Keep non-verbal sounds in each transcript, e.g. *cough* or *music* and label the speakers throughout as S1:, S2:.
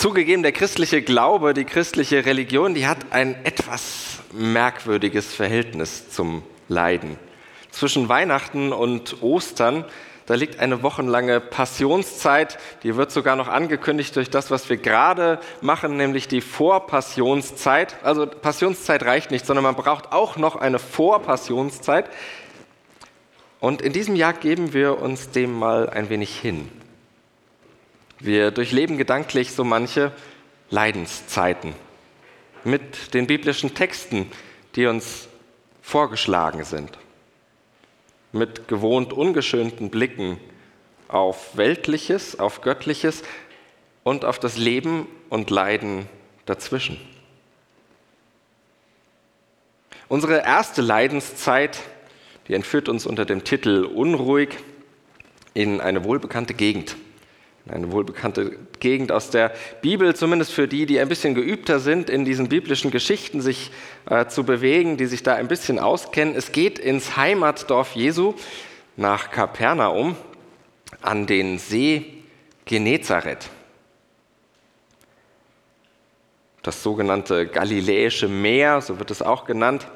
S1: Zugegeben, der christliche Glaube, die christliche Religion, die hat ein etwas merkwürdiges Verhältnis zum Leiden. Zwischen Weihnachten und Ostern, da liegt eine wochenlange Passionszeit, die wird sogar noch angekündigt durch das, was wir gerade machen, nämlich die Vorpassionszeit. Also Passionszeit reicht nicht, sondern man braucht auch noch eine Vorpassionszeit. Und in diesem Jahr geben wir uns dem mal ein wenig hin. Wir durchleben gedanklich so manche Leidenszeiten mit den biblischen Texten, die uns vorgeschlagen sind, mit gewohnt ungeschönten Blicken auf Weltliches, auf Göttliches und auf das Leben und Leiden dazwischen. Unsere erste Leidenszeit, die entführt uns unter dem Titel Unruhig in eine wohlbekannte Gegend. Eine wohlbekannte Gegend aus der Bibel, zumindest für die, die ein bisschen geübter sind, in diesen biblischen Geschichten sich äh, zu bewegen, die sich da ein bisschen auskennen. Es geht ins Heimatdorf Jesu nach Kapernaum an den See Genezareth. Das sogenannte Galiläische Meer, so wird es auch genannt,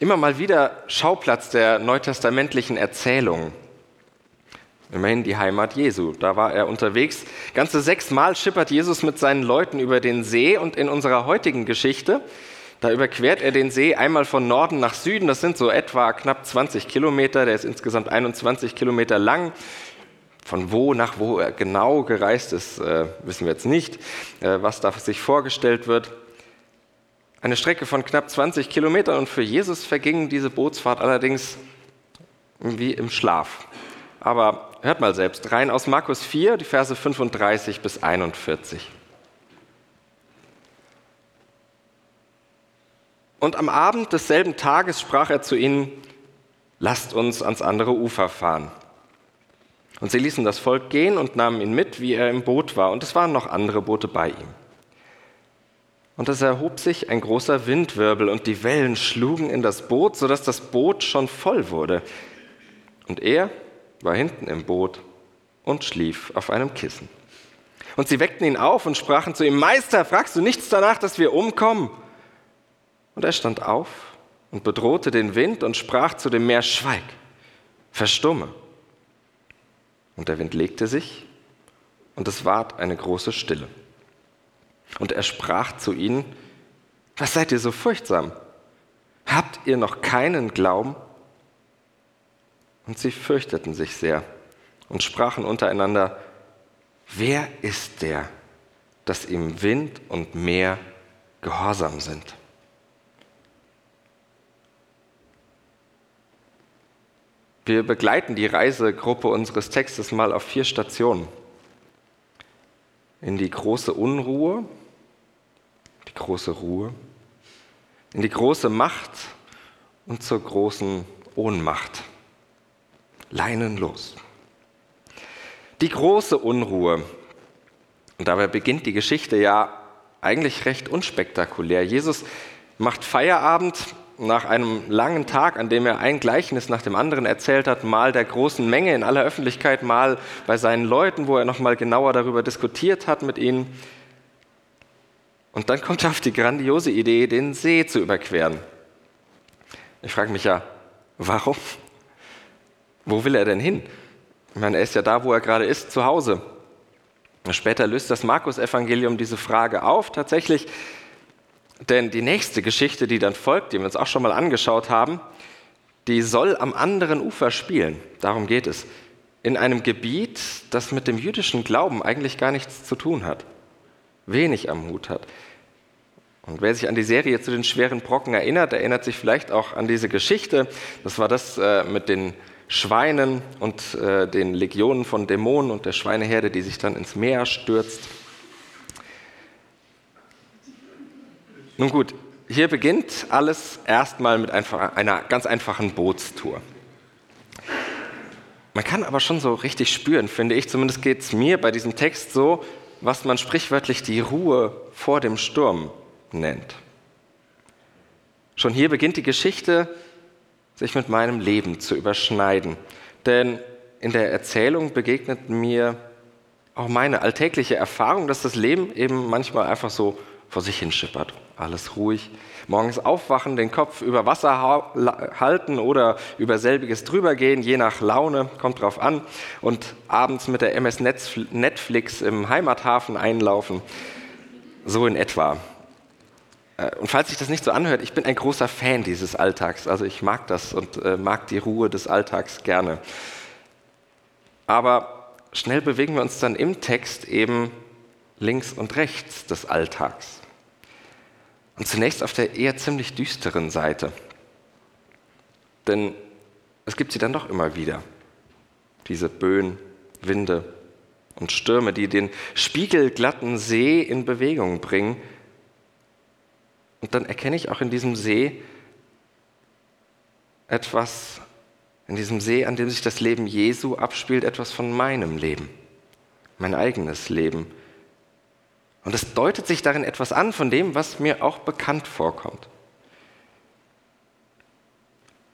S1: immer mal wieder Schauplatz der neutestamentlichen Erzählungen. Immerhin die Heimat Jesu. Da war er unterwegs. Ganze sechsmal schippert Jesus mit seinen Leuten über den See und in unserer heutigen Geschichte, da überquert er den See einmal von Norden nach Süden. Das sind so etwa knapp 20 Kilometer. Der ist insgesamt 21 Kilometer lang. Von wo nach wo er genau gereist ist, äh, wissen wir jetzt nicht, äh, was da sich vorgestellt wird. Eine Strecke von knapp 20 Kilometern und für Jesus verging diese Bootsfahrt allerdings wie im Schlaf. Aber hört mal selbst rein aus Markus 4, die Verse 35 bis 41. Und am Abend desselben Tages sprach er zu ihnen, lasst uns ans andere Ufer fahren. Und sie ließen das Volk gehen und nahmen ihn mit, wie er im Boot war, und es waren noch andere Boote bei ihm. Und es erhob sich ein großer Windwirbel, und die Wellen schlugen in das Boot, sodass das Boot schon voll wurde. Und er war hinten im Boot und schlief auf einem Kissen. Und sie weckten ihn auf und sprachen zu ihm, Meister, fragst du nichts danach, dass wir umkommen? Und er stand auf und bedrohte den Wind und sprach zu dem Meer, Schweig, verstumme. Und der Wind legte sich und es ward eine große Stille. Und er sprach zu ihnen, was seid ihr so furchtsam? Habt ihr noch keinen Glauben? Und sie fürchteten sich sehr und sprachen untereinander, wer ist der, dass ihm Wind und Meer gehorsam sind? Wir begleiten die Reisegruppe unseres Textes mal auf vier Stationen. In die große Unruhe, die große Ruhe, in die große Macht und zur großen Ohnmacht leinenlos. Die große Unruhe, und dabei beginnt die Geschichte ja eigentlich recht unspektakulär. Jesus macht Feierabend nach einem langen Tag, an dem er ein Gleichnis nach dem anderen erzählt hat, mal der großen Menge in aller Öffentlichkeit, mal bei seinen Leuten, wo er noch mal genauer darüber diskutiert hat mit ihnen. Und dann kommt er auf die grandiose Idee, den See zu überqueren. Ich frage mich ja, warum? Wo will er denn hin? Ich meine, er ist ja da, wo er gerade ist, zu Hause. Später löst das Markus-Evangelium diese Frage auf, tatsächlich, denn die nächste Geschichte, die dann folgt, die wir uns auch schon mal angeschaut haben, die soll am anderen Ufer spielen. Darum geht es. In einem Gebiet, das mit dem jüdischen Glauben eigentlich gar nichts zu tun hat, wenig am Hut hat. Und wer sich an die Serie zu den schweren Brocken erinnert, erinnert sich vielleicht auch an diese Geschichte. Das war das äh, mit den Schweinen und äh, den Legionen von Dämonen und der Schweineherde, die sich dann ins Meer stürzt. Nun gut, hier beginnt alles erstmal mit einer ganz einfachen Bootstour. Man kann aber schon so richtig spüren, finde ich, zumindest geht es mir bei diesem Text so, was man sprichwörtlich die Ruhe vor dem Sturm nennt. Schon hier beginnt die Geschichte, sich mit meinem Leben zu überschneiden. Denn in der Erzählung begegnet mir auch meine alltägliche Erfahrung, dass das Leben eben manchmal einfach so vor sich hin schippert. Alles ruhig. Morgens aufwachen, den Kopf über Wasser halten oder über selbiges drübergehen, je nach Laune, kommt drauf an. Und abends mit der MS Netflix im Heimathafen einlaufen. So in etwa. Äh, und falls sich das nicht so anhört, ich bin ein großer Fan dieses Alltags. Also ich mag das und äh, mag die Ruhe des Alltags gerne. Aber schnell bewegen wir uns dann im Text eben links und rechts des Alltags. Und zunächst auf der eher ziemlich düsteren Seite. Denn es gibt sie dann doch immer wieder. Diese Böen, Winde und Stürme, die den spiegelglatten See in Bewegung bringen. Und dann erkenne ich auch in diesem See etwas, in diesem See, an dem sich das Leben Jesu abspielt, etwas von meinem Leben, mein eigenes Leben und es deutet sich darin etwas an von dem, was mir auch bekannt vorkommt.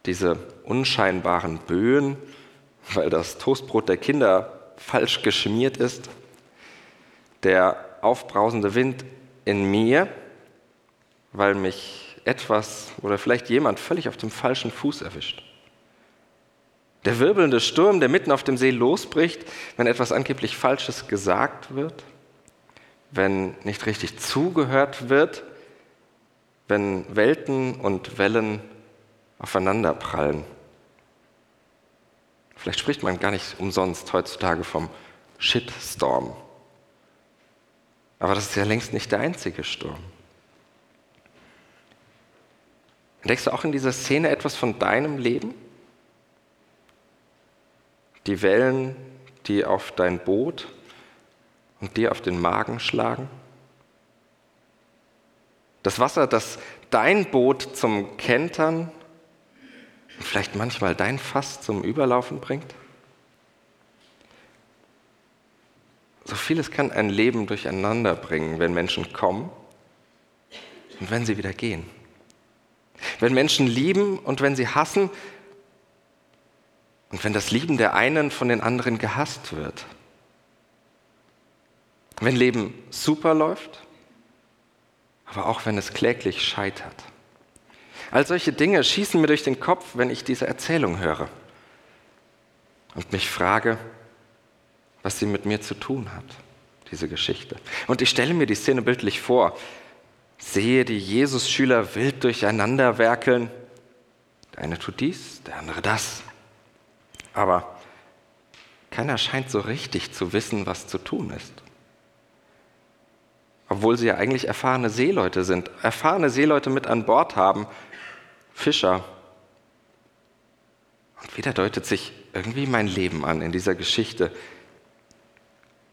S1: Diese unscheinbaren Böen, weil das Toastbrot der Kinder falsch geschmiert ist, der aufbrausende Wind in mir, weil mich etwas oder vielleicht jemand völlig auf dem falschen Fuß erwischt. Der wirbelnde Sturm, der mitten auf dem See losbricht, wenn etwas angeblich Falsches gesagt wird wenn nicht richtig zugehört wird, wenn Welten und Wellen aufeinanderprallen. Vielleicht spricht man gar nicht umsonst heutzutage vom Shitstorm. Aber das ist ja längst nicht der einzige Sturm. Entdeckst du auch in dieser Szene etwas von deinem Leben? Die Wellen, die auf dein Boot und dir auf den Magen schlagen? Das Wasser, das dein Boot zum Kentern und vielleicht manchmal dein Fass zum Überlaufen bringt? So vieles kann ein Leben durcheinander bringen, wenn Menschen kommen und wenn sie wieder gehen. Wenn Menschen lieben und wenn sie hassen und wenn das Lieben der einen von den anderen gehasst wird. Wenn Leben super läuft, aber auch wenn es kläglich scheitert. All solche Dinge schießen mir durch den Kopf, wenn ich diese Erzählung höre und mich frage, was sie mit mir zu tun hat, diese Geschichte. Und ich stelle mir die Szene bildlich vor, sehe die Jesus-Schüler wild durcheinander werkeln. Der eine tut dies, der andere das. Aber keiner scheint so richtig zu wissen, was zu tun ist obwohl sie ja eigentlich erfahrene Seeleute sind, erfahrene Seeleute mit an Bord haben, Fischer. Und wieder deutet sich irgendwie mein Leben an in dieser Geschichte.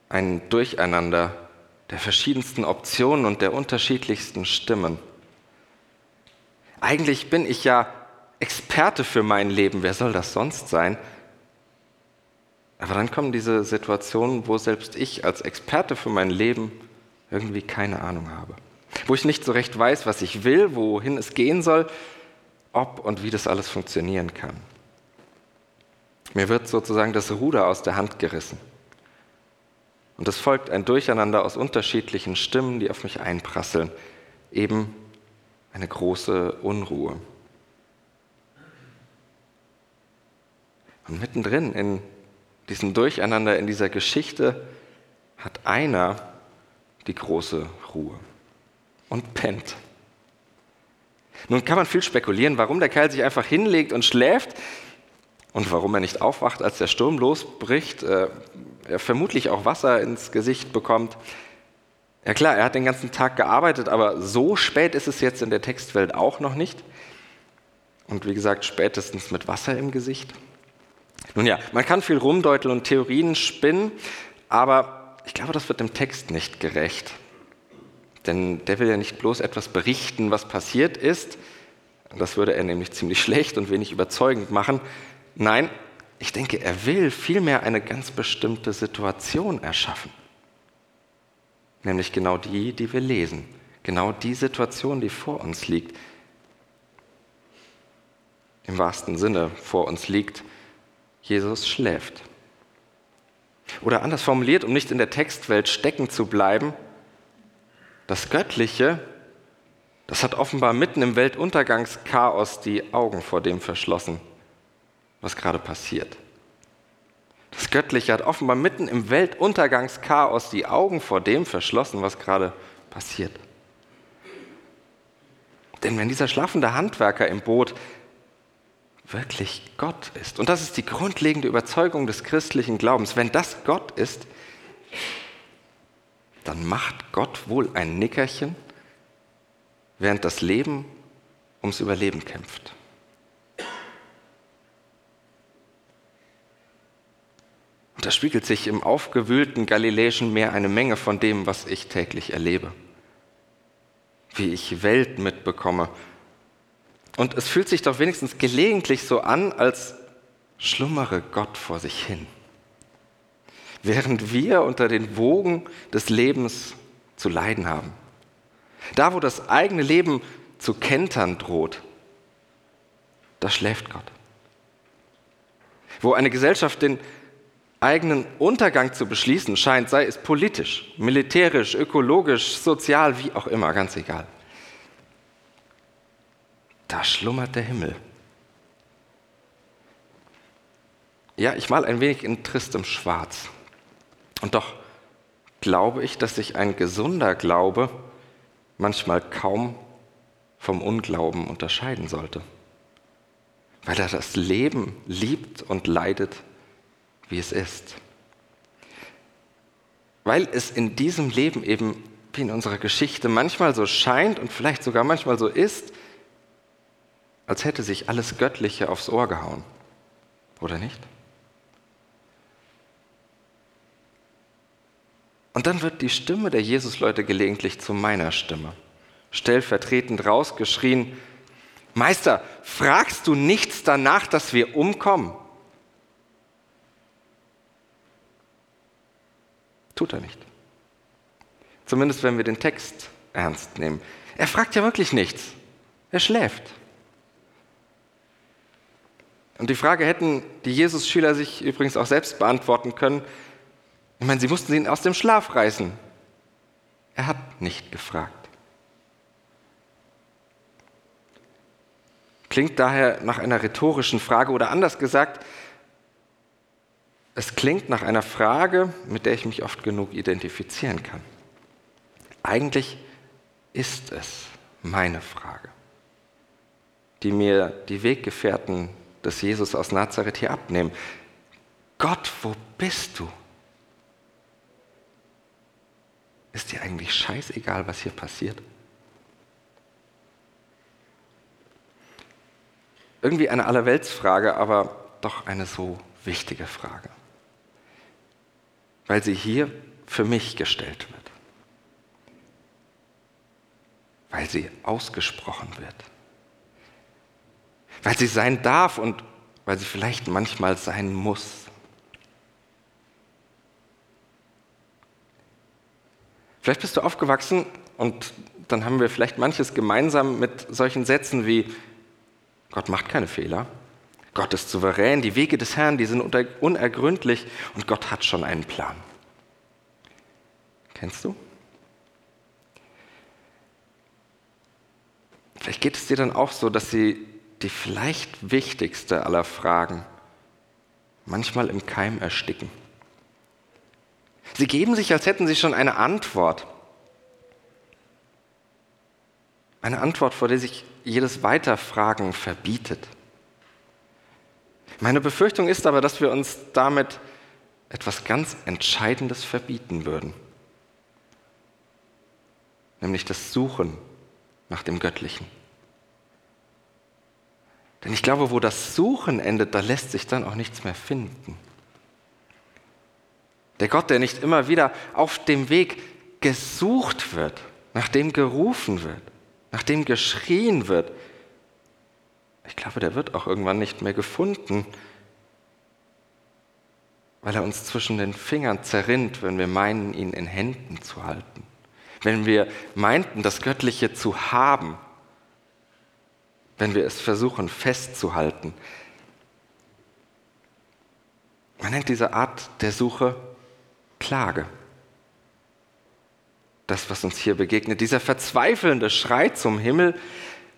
S1: Ein Durcheinander der verschiedensten Optionen und der unterschiedlichsten Stimmen. Eigentlich bin ich ja Experte für mein Leben, wer soll das sonst sein? Aber dann kommen diese Situationen, wo selbst ich als Experte für mein Leben irgendwie keine Ahnung habe. Wo ich nicht so recht weiß, was ich will, wohin es gehen soll, ob und wie das alles funktionieren kann. Mir wird sozusagen das Ruder aus der Hand gerissen. Und es folgt ein Durcheinander aus unterschiedlichen Stimmen, die auf mich einprasseln. Eben eine große Unruhe. Und mittendrin in diesem Durcheinander, in dieser Geschichte, hat einer die große Ruhe und pennt. Nun kann man viel spekulieren, warum der Kerl sich einfach hinlegt und schläft und warum er nicht aufwacht, als der Sturm losbricht, äh, er vermutlich auch Wasser ins Gesicht bekommt. Ja klar, er hat den ganzen Tag gearbeitet, aber so spät ist es jetzt in der Textwelt auch noch nicht. Und wie gesagt, spätestens mit Wasser im Gesicht. Nun ja, man kann viel rumdeuteln und Theorien spinnen, aber ich glaube, das wird dem Text nicht gerecht. Denn der will ja nicht bloß etwas berichten, was passiert ist. Das würde er nämlich ziemlich *laughs* schlecht und wenig überzeugend machen. Nein, ich denke, er will vielmehr eine ganz bestimmte Situation erschaffen. Nämlich genau die, die wir lesen. Genau die Situation, die vor uns liegt. Im wahrsten Sinne vor uns liegt, Jesus schläft. Oder anders formuliert, um nicht in der Textwelt stecken zu bleiben, das Göttliche, das hat offenbar mitten im Weltuntergangschaos die Augen vor dem verschlossen, was gerade passiert. Das Göttliche hat offenbar mitten im Weltuntergangschaos die Augen vor dem verschlossen, was gerade passiert. Denn wenn dieser schlafende Handwerker im Boot wirklich Gott ist, und das ist die grundlegende Überzeugung des christlichen Glaubens, wenn das Gott ist, dann macht Gott wohl ein Nickerchen, während das Leben ums Überleben kämpft. Und da spiegelt sich im aufgewühlten Galiläischen Meer eine Menge von dem, was ich täglich erlebe. Wie ich Welt mitbekomme. Und es fühlt sich doch wenigstens gelegentlich so an, als schlummere Gott vor sich hin während wir unter den Wogen des Lebens zu leiden haben. Da, wo das eigene Leben zu kentern droht, da schläft Gott. Wo eine Gesellschaft den eigenen Untergang zu beschließen scheint, sei es politisch, militärisch, ökologisch, sozial, wie auch immer, ganz egal. Da schlummert der Himmel. Ja, ich mal ein wenig in tristem Schwarz. Und doch glaube ich, dass sich ein gesunder Glaube manchmal kaum vom Unglauben unterscheiden sollte, weil er das Leben liebt und leidet, wie es ist. Weil es in diesem Leben eben wie in unserer Geschichte manchmal so scheint und vielleicht sogar manchmal so ist, als hätte sich alles Göttliche aufs Ohr gehauen. Oder nicht? Und dann wird die Stimme der Jesusleute gelegentlich zu meiner Stimme. Stellvertretend rausgeschrien, Meister, fragst du nichts danach, dass wir umkommen? Tut er nicht. Zumindest wenn wir den Text ernst nehmen. Er fragt ja wirklich nichts. Er schläft. Und die Frage hätten die Jesus-Schüler sich übrigens auch selbst beantworten können, ich meine, sie mussten ihn aus dem Schlaf reißen. Er hat nicht gefragt. Klingt daher nach einer rhetorischen Frage oder anders gesagt, es klingt nach einer Frage, mit der ich mich oft genug identifizieren kann. Eigentlich ist es meine Frage, die mir die Weggefährten des Jesus aus Nazareth hier abnehmen. Gott, wo bist du? Ist dir eigentlich scheißegal, was hier passiert? Irgendwie eine Allerweltsfrage, aber doch eine so wichtige Frage. Weil sie hier für mich gestellt wird. Weil sie ausgesprochen wird. Weil sie sein darf und weil sie vielleicht manchmal sein muss. Vielleicht bist du aufgewachsen und dann haben wir vielleicht manches gemeinsam mit solchen Sätzen wie Gott macht keine Fehler, Gott ist souverän, die Wege des Herrn, die sind unergründlich und Gott hat schon einen Plan. Kennst du? Vielleicht geht es dir dann auch so, dass sie die vielleicht wichtigste aller Fragen manchmal im Keim ersticken. Sie geben sich, als hätten sie schon eine Antwort. Eine Antwort, vor der sich jedes Weiterfragen verbietet. Meine Befürchtung ist aber, dass wir uns damit etwas ganz Entscheidendes verbieten würden. Nämlich das Suchen nach dem Göttlichen. Denn ich glaube, wo das Suchen endet, da lässt sich dann auch nichts mehr finden. Der Gott, der nicht immer wieder auf dem Weg gesucht wird, nach dem gerufen wird, nach dem geschrien wird, ich glaube, der wird auch irgendwann nicht mehr gefunden, weil er uns zwischen den Fingern zerrinnt, wenn wir meinen, ihn in Händen zu halten. Wenn wir meinten, das Göttliche zu haben, wenn wir es versuchen festzuhalten. Man nennt diese Art der Suche Klage. Das, was uns hier begegnet, dieser verzweifelnde Schrei zum Himmel,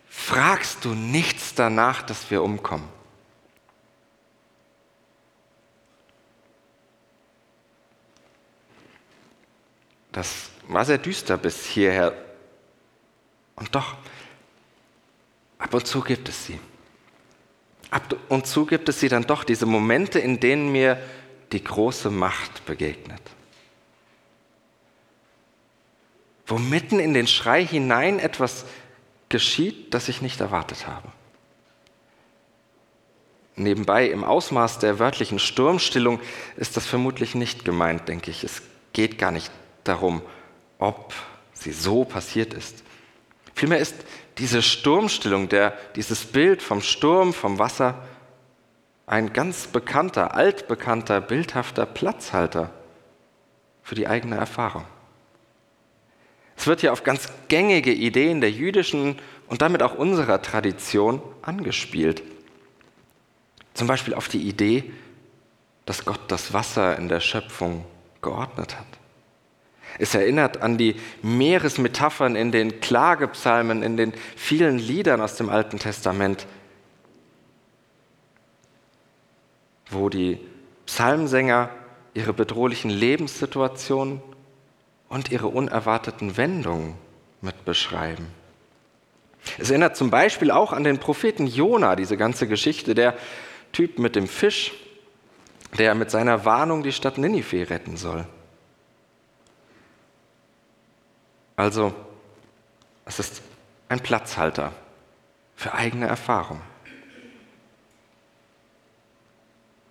S1: fragst du nichts danach, dass wir umkommen. Das war sehr düster bis hierher. Und doch, ab und zu gibt es sie. Ab und zu gibt es sie dann doch, diese Momente, in denen mir die große Macht begegnet. Wo mitten in den Schrei hinein etwas geschieht, das ich nicht erwartet habe. Nebenbei, im Ausmaß der wörtlichen Sturmstillung ist das vermutlich nicht gemeint, denke ich. Es geht gar nicht darum, ob sie so passiert ist. Vielmehr ist diese Sturmstillung, der, dieses Bild vom Sturm, vom Wasser, ein ganz bekannter, altbekannter, bildhafter Platzhalter für die eigene Erfahrung. Es wird hier auf ganz gängige Ideen der jüdischen und damit auch unserer Tradition angespielt. Zum Beispiel auf die Idee, dass Gott das Wasser in der Schöpfung geordnet hat. Es erinnert an die Meeresmetaphern in den Klagepsalmen, in den vielen Liedern aus dem Alten Testament, wo die Psalmsänger ihre bedrohlichen Lebenssituationen und ihre unerwarteten Wendungen mit beschreiben. Es erinnert zum Beispiel auch an den Propheten Jona, diese ganze Geschichte, der Typ mit dem Fisch, der mit seiner Warnung die Stadt Ninive retten soll. Also, es ist ein Platzhalter für eigene Erfahrung.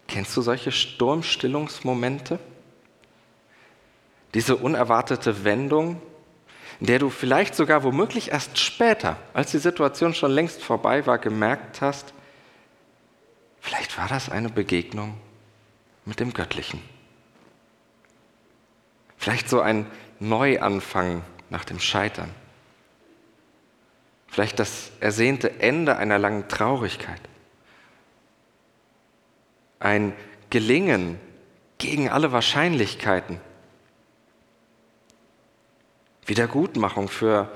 S1: Kennst du solche Sturmstillungsmomente? Diese unerwartete Wendung, in der du vielleicht sogar womöglich erst später, als die Situation schon längst vorbei war, gemerkt hast, vielleicht war das eine Begegnung mit dem Göttlichen. Vielleicht so ein Neuanfang nach dem Scheitern. Vielleicht das ersehnte Ende einer langen Traurigkeit. Ein Gelingen gegen alle Wahrscheinlichkeiten. Wiedergutmachung für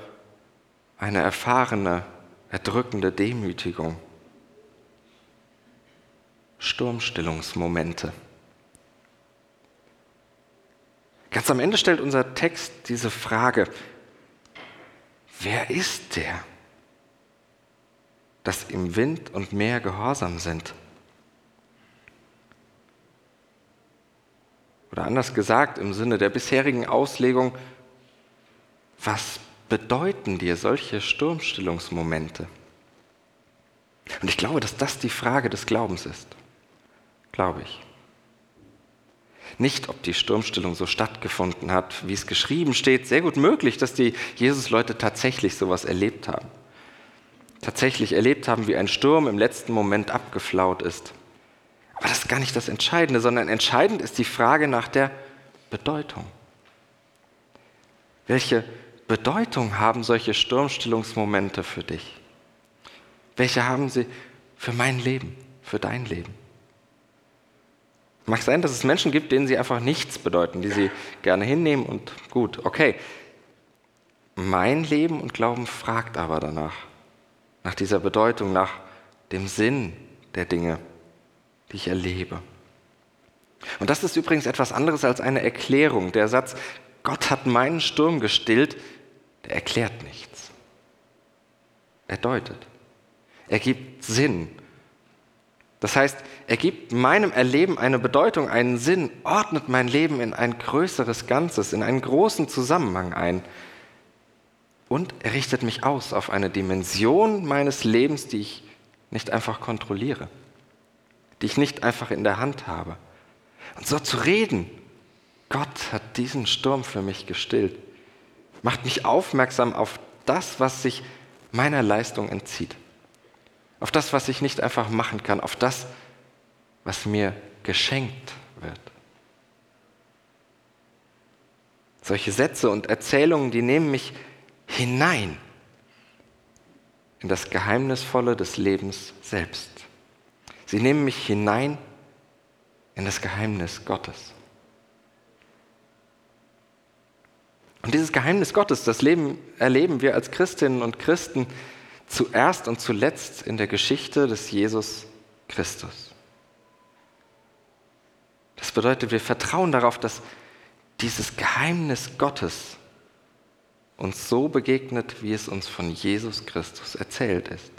S1: eine erfahrene, erdrückende Demütigung. Sturmstillungsmomente. Ganz am Ende stellt unser Text diese Frage, wer ist der, dass ihm Wind und Meer gehorsam sind? Oder anders gesagt, im Sinne der bisherigen Auslegung, was bedeuten dir solche Sturmstillungsmomente? Und ich glaube, dass das die Frage des Glaubens ist. Glaube ich. Nicht, ob die Sturmstillung so stattgefunden hat, wie es geschrieben steht. Sehr gut möglich, dass die Jesus-Leute tatsächlich sowas erlebt haben. Tatsächlich erlebt haben, wie ein Sturm im letzten Moment abgeflaut ist. Aber das ist gar nicht das Entscheidende, sondern entscheidend ist die Frage nach der Bedeutung. Welche Bedeutung haben solche Sturmstillungsmomente für dich? Welche haben sie für mein Leben, für dein Leben? Mag sein, dass es Menschen gibt, denen sie einfach nichts bedeuten, die sie gerne hinnehmen und gut, okay. Mein Leben und Glauben fragt aber danach, nach dieser Bedeutung, nach dem Sinn der Dinge, die ich erlebe. Und das ist übrigens etwas anderes als eine Erklärung. Der Satz, Gott hat meinen Sturm gestillt, der erklärt nichts. Er deutet. Er gibt Sinn das heißt, er gibt meinem Erleben eine Bedeutung, einen Sinn, ordnet mein Leben in ein größeres Ganzes, in einen großen Zusammenhang ein. Und er richtet mich aus auf eine Dimension meines Lebens, die ich nicht einfach kontrolliere, die ich nicht einfach in der Hand habe. Und so zu reden, Gott hat diesen Sturm für mich gestillt. Macht mich aufmerksam auf das, was sich meiner Leistung entzieht. Auf das, was ich nicht einfach machen kann, auf das, was mir geschenkt wird. Solche Sätze und Erzählungen, die nehmen mich hinein in das Geheimnisvolle des Lebens selbst. Sie nehmen mich hinein in das Geheimnis Gottes. Und dieses Geheimnis Gottes, das Leben, erleben wir als Christinnen und Christen zuerst und zuletzt in der Geschichte des Jesus Christus. Das bedeutet, wir vertrauen darauf, dass dieses Geheimnis Gottes uns so begegnet, wie es uns von Jesus Christus erzählt ist.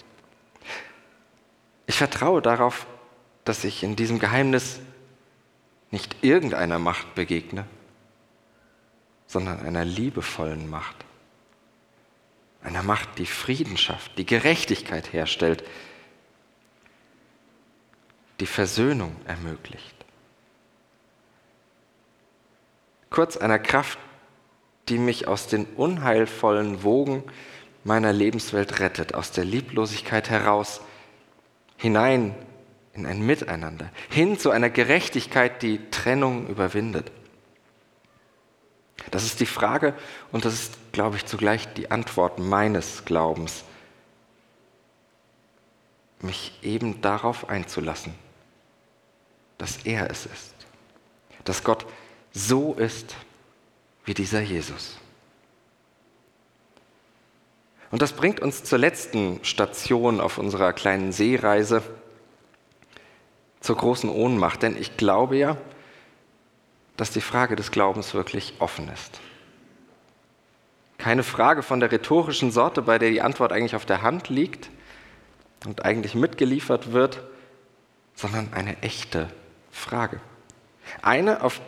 S1: Ich vertraue darauf, dass ich in diesem Geheimnis nicht irgendeiner Macht begegne, sondern einer liebevollen Macht. Einer Macht, die Frieden schafft, die Gerechtigkeit herstellt, die Versöhnung ermöglicht. Kurz einer Kraft, die mich aus den unheilvollen Wogen meiner Lebenswelt rettet, aus der Lieblosigkeit heraus, hinein in ein Miteinander, hin zu einer Gerechtigkeit, die Trennung überwindet. Das ist die Frage und das ist, glaube ich, zugleich die Antwort meines Glaubens, mich eben darauf einzulassen, dass er es ist, dass Gott so ist wie dieser Jesus. Und das bringt uns zur letzten Station auf unserer kleinen Seereise, zur großen Ohnmacht. Denn ich glaube ja, dass die Frage des Glaubens wirklich offen ist. Keine Frage von der rhetorischen Sorte, bei der die Antwort eigentlich auf der Hand liegt und eigentlich mitgeliefert wird, sondern eine echte Frage. Eine, auf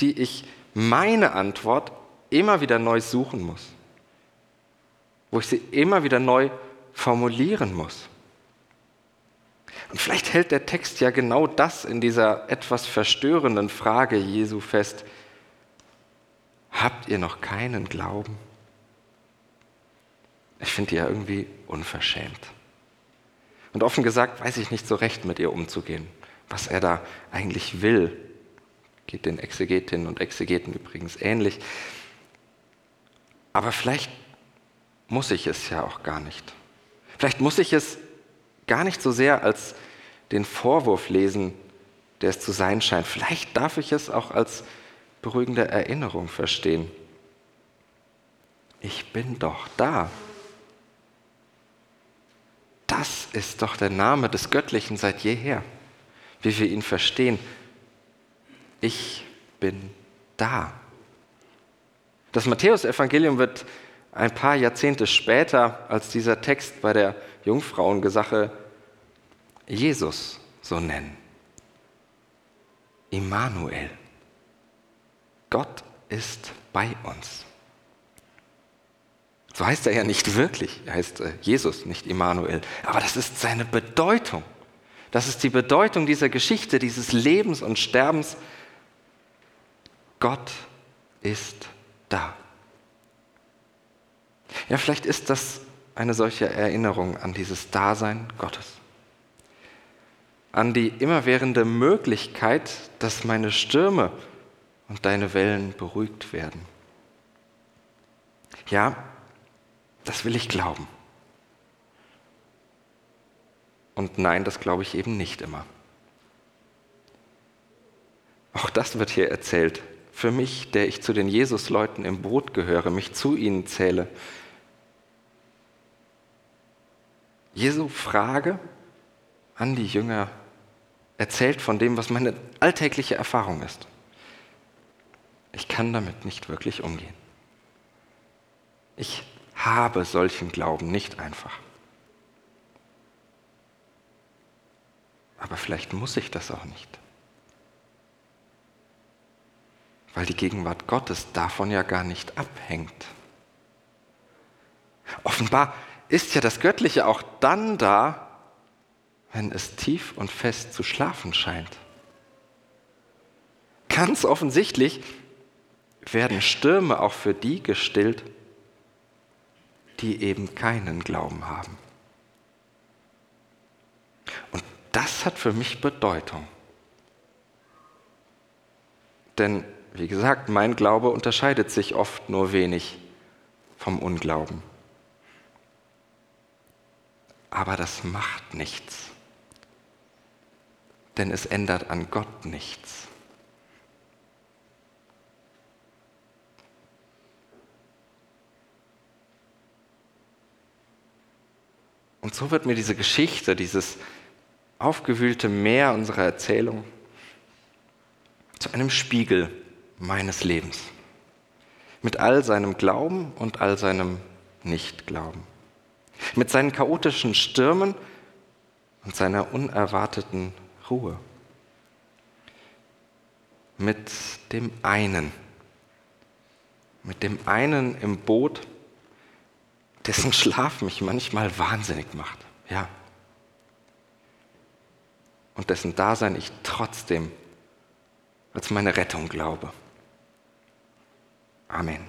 S1: die ich meine Antwort immer wieder neu suchen muss, wo ich sie immer wieder neu formulieren muss. Und vielleicht hält der Text ja genau das in dieser etwas verstörenden Frage Jesu fest. Habt ihr noch keinen Glauben? Ich finde die ja irgendwie unverschämt. Und offen gesagt weiß ich nicht so recht, mit ihr umzugehen, was er da eigentlich will. Geht den Exegetinnen und Exegeten übrigens ähnlich. Aber vielleicht muss ich es ja auch gar nicht. Vielleicht muss ich es gar nicht so sehr als den Vorwurf lesen, der es zu sein scheint. Vielleicht darf ich es auch als beruhigende Erinnerung verstehen. Ich bin doch da. Das ist doch der Name des Göttlichen seit jeher, wie wir ihn verstehen. Ich bin da. Das Matthäusevangelium wird ein paar Jahrzehnte später als dieser Text bei der Jungfrauengesache Jesus so nennen. Immanuel. Gott ist bei uns. So heißt er ja nicht wirklich. Er heißt äh, Jesus, nicht Immanuel. Aber das ist seine Bedeutung. Das ist die Bedeutung dieser Geschichte, dieses Lebens und Sterbens. Gott ist da. Ja, vielleicht ist das eine solche Erinnerung an dieses Dasein Gottes. An die immerwährende Möglichkeit, dass meine Stürme und deine Wellen beruhigt werden. Ja, das will ich glauben. Und nein, das glaube ich eben nicht immer. Auch das wird hier erzählt. Für mich, der ich zu den Jesusleuten im Boot gehöre, mich zu ihnen zähle, Jesu Frage an die Jünger erzählt von dem, was meine alltägliche Erfahrung ist. Ich kann damit nicht wirklich umgehen. Ich habe solchen Glauben nicht einfach. Aber vielleicht muss ich das auch nicht. Weil die Gegenwart Gottes davon ja gar nicht abhängt. Offenbar ist ja das Göttliche auch dann da, wenn es tief und fest zu schlafen scheint. Ganz offensichtlich werden Stürme auch für die gestillt, die eben keinen Glauben haben. Und das hat für mich Bedeutung. Denn, wie gesagt, mein Glaube unterscheidet sich oft nur wenig vom Unglauben. Aber das macht nichts. Denn es ändert an Gott nichts. Und so wird mir diese Geschichte, dieses aufgewühlte Meer unserer Erzählung zu einem Spiegel meines Lebens. Mit all seinem Glauben und all seinem Nichtglauben. Mit seinen chaotischen Stürmen und seiner unerwarteten Ruhe. Mit dem einen, mit dem einen im Boot, dessen Schlaf mich manchmal wahnsinnig macht. Ja. Und dessen Dasein ich trotzdem als meine Rettung glaube. Amen.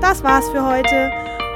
S2: Das war's für heute.